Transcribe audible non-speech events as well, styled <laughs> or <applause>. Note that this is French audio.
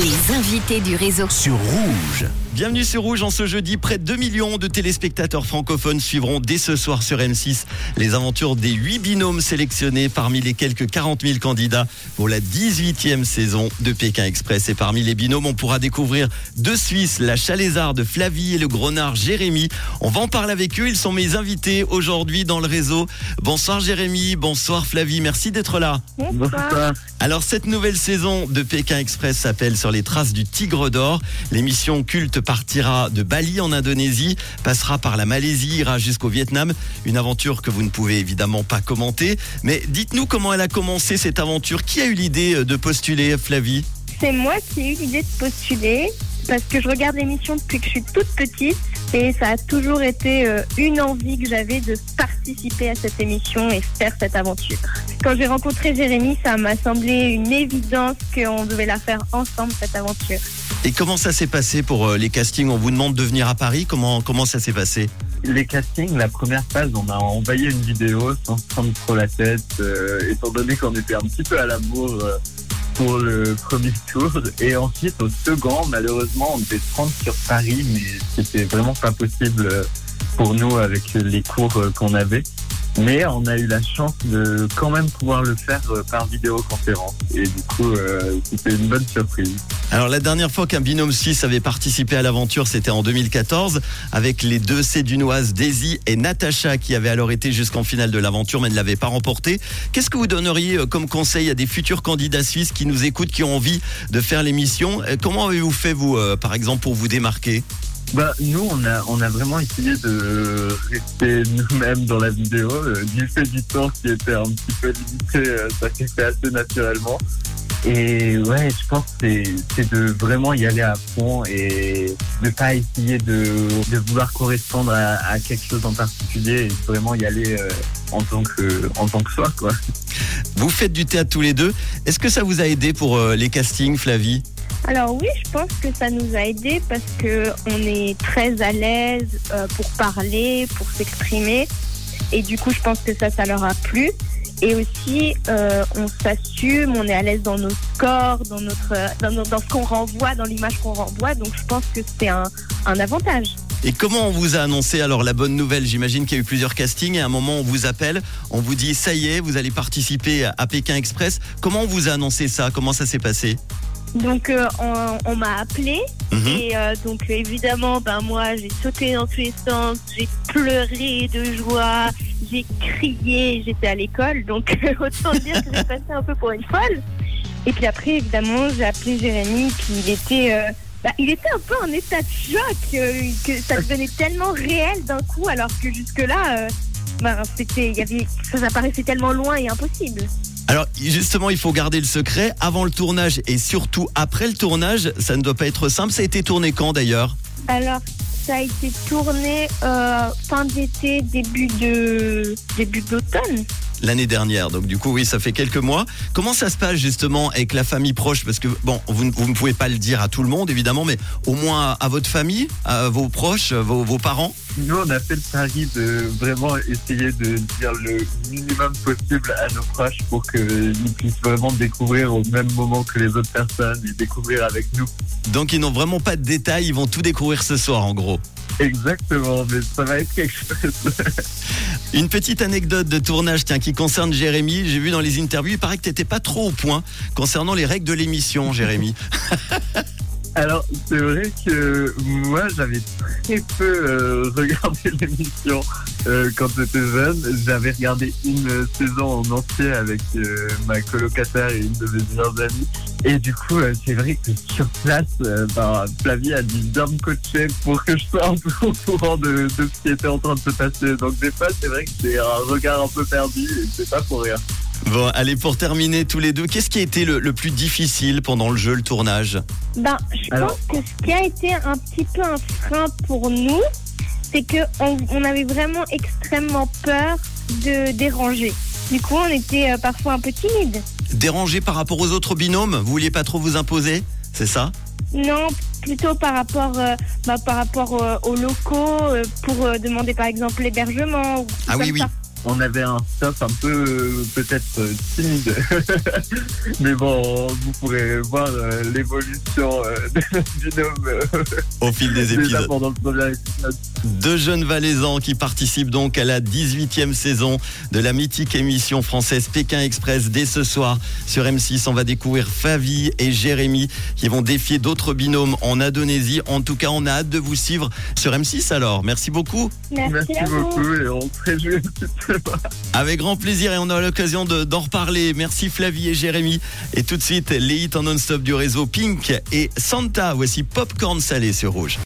Les invités du réseau. sur Rouge. Bienvenue sur Rouge en ce jeudi. Près de 2 millions de téléspectateurs francophones suivront dès ce soir sur M6 les aventures des 8 binômes sélectionnés parmi les quelques 40 000 candidats pour la 18e saison de Pékin Express. Et parmi les binômes, on pourra découvrir deux Suisses, la Chalézarde Flavie et le Grenard Jérémy. On va en parler avec eux. Ils sont mes invités aujourd'hui dans le réseau. Bonsoir Jérémy, bonsoir Flavie. Merci d'être là. Bonsoir. Alors cette nouvelle saison de Pékin Express s'appelle Sur les traces du Tigre d'Or. L'émission culte partira de Bali en Indonésie, passera par la Malaisie, ira jusqu'au Vietnam. Une aventure que vous ne pouvez évidemment pas commenter. Mais dites-nous comment elle a commencé cette aventure. Qui a eu l'idée euh, de postuler, Flavie? C'est moi qui ai eu l'idée de postuler parce que je regarde l'émission depuis que je suis toute petite et ça a toujours été euh, une envie que j'avais de participer à cette émission et faire cette aventure. Quand j'ai rencontré Jérémy, ça m'a semblé une évidence qu'on devait la faire ensemble cette aventure. Et comment ça s'est passé pour euh, les castings? On vous demande de venir à Paris. Comment, comment ça s'est passé? Les castings, la première phase, on a envoyé une vidéo sans se prendre trop la tête, euh, étant donné qu'on était un petit peu à l'amour euh, pour le premier tour. Et ensuite, au second, malheureusement, on devait se sur Paris, mais c'était vraiment pas possible euh, pour nous avec les cours euh, qu'on avait. Mais on a eu la chance de quand même pouvoir le faire euh, par vidéoconférence. Et du coup, euh, c'était une bonne surprise. Alors la dernière fois qu'un binôme suisse avait participé à l'aventure, c'était en 2014 avec les deux Cédunoises Daisy et Natacha qui avaient alors été jusqu'en finale de l'aventure mais ne l'avaient pas remporté. Qu'est-ce que vous donneriez euh, comme conseil à des futurs candidats suisses qui nous écoutent, qui ont envie de faire l'émission? Comment avez-vous fait vous, par exemple, pour vous démarquer? Bah, nous, on a, on a vraiment essayé de rester nous-mêmes dans la vidéo. Euh, Du fait du temps qui était un petit peu limité, euh, ça s'est fait assez naturellement. Et ouais, je pense que c'est- de vraiment y aller à fond et ne pas essayer de, de vouloir correspondre à, à quelque chose en particulier et vraiment y aller euh, en, tant que, en tant que soi, quoi. Vous faites du théâtre tous les deux. Est-ce que ça vous a aidé pour euh, les castings, Flavie? Alors oui, je pense que ça nous a aidés parce que on est très à l'aise euh, pour parler, pour s'exprimer. Et du coup, je pense que ça, ça leur a plu. Et aussi, euh, on s'assume, on est à l'aise dans nos corps, dans, notre, dans, ce qu'on renvoie, dans l'image qu'on renvoie. Donc, je pense que c'est un, un avantage. Et comment on vous a annoncé alors la bonne nouvelle? J'imagine qu'il y a eu plusieurs castings et à un moment on vous appelle, on vous dit ça y est, vous allez participer à Pékin Express. Comment on vous a annoncé ça? Comment ça s'est passé? Donc, euh, on, on m'a appelé. Mhm. Et euh, donc, évidemment, ben, moi, j'ai sauté dans tous les sens, j'ai pleuré de joie, j'ai crié, j'étais à l'école. Donc, <laughs> autant dire que j'ai passé un peu pour une folle. Et puis après, évidemment, j'ai appelé Jérémy, puis il était, euh, bah, il était un peu en état de choc, euh, que ça devenait tellement réel d'un coup, alors que jusque-là, euh, ben, c'était, il y avait, ça, ça paraissait tellement loin et impossible. Alors justement, il faut garder le secret avant le tournage et surtout après le tournage. Ça ne doit pas être simple. Ça a été tourné quand d'ailleurs? Alors, ça a été tourné euh, fin d'été, début de début d'automne. L'année dernière. Donc du coup, oui, ça fait quelques mois. Comment ça se passe justement avec la famille proche? Parce que bon, vous, ne- vous ne pouvez pas le dire à tout le monde évidemment, mais au moins à votre famille, à vos proches, vos, vos parents? Nous, on a fait le pari de vraiment essayer de dire le minimum possible à nos proches pour qu'ils puissent vraiment découvrir au même moment que les autres personnes et découvrir avec nous. Donc ils n'ont vraiment pas de détails. Ils vont tout découvrir ce soir en gros. <laughs> Exactement, mais ça va être quelque chose. <laughs> Une petite anecdote de tournage tiens, qui concerne Jérémy. J'ai vu dans les interviews, il paraît que tu n'étais pas trop au point concernant les règles de l'émission, Jérémy. <laughs> Alors, c'est vrai que moi, j'avais très peu euh, <laughs> regardé l'émission euh, quand j'étais jeune. J'avais regardé une saison en entier avec euh, ma colocataire et une de mes meilleures amies. Et du coup, euh, c'est vrai que sur place, euh, ben, Flavie a dû bien me coacher pour que je sois un peu au courant de, de ce qui était en train de se passer. Donc des fois, c'est vrai que c'est un regard un peu perdu et c'est pas pour rien. Bon, allez, pour terminer tous les deux, qu'est-ce qui a été le, le plus difficile pendant le jeu, le tournage Ben, je Alors- pense que ce qui a été un petit peu un frein pour nous, c'est que on, on avait vraiment extrêmement peur de déranger. Du coup, on était euh, parfois un peu timide. Dérangé par rapport aux autres binômes Vous vouliez pas trop vous imposer C'est ça? Non, plutôt par rapport, euh, bah, par rapport euh, aux locaux, euh, pour euh, demander par exemple l'hébergement. ou Ah oui, comme oui. ça. On avait un stuff un peu peut-être euh, timide. <laughs> Mais bon, vous pourrez voir euh, l'évolution euh, <laughs> de notre binôme euh, Au fil des <laughs> épisodes. pendant le premier épisode. Deux jeunes Valaisans qui participent donc à la 18e saison de la mythique émission française Pékin Express dès ce soir sur M6. On va découvrir Favi et Jérémy qui vont défier d'autres binômes en Indonésie. En tout cas, on a hâte de vous suivre sur M6 alors. Merci beaucoup. Merci, Merci à vous. beaucoup et on se réjouit. <laughs> Avec grand plaisir et on aura l'occasion de- d'en reparler. Merci Flavie et Jérémy. Et tout de suite, les hits en non-stop du réseau Pink et Santa. Voici Popcorn salé sur Rouge.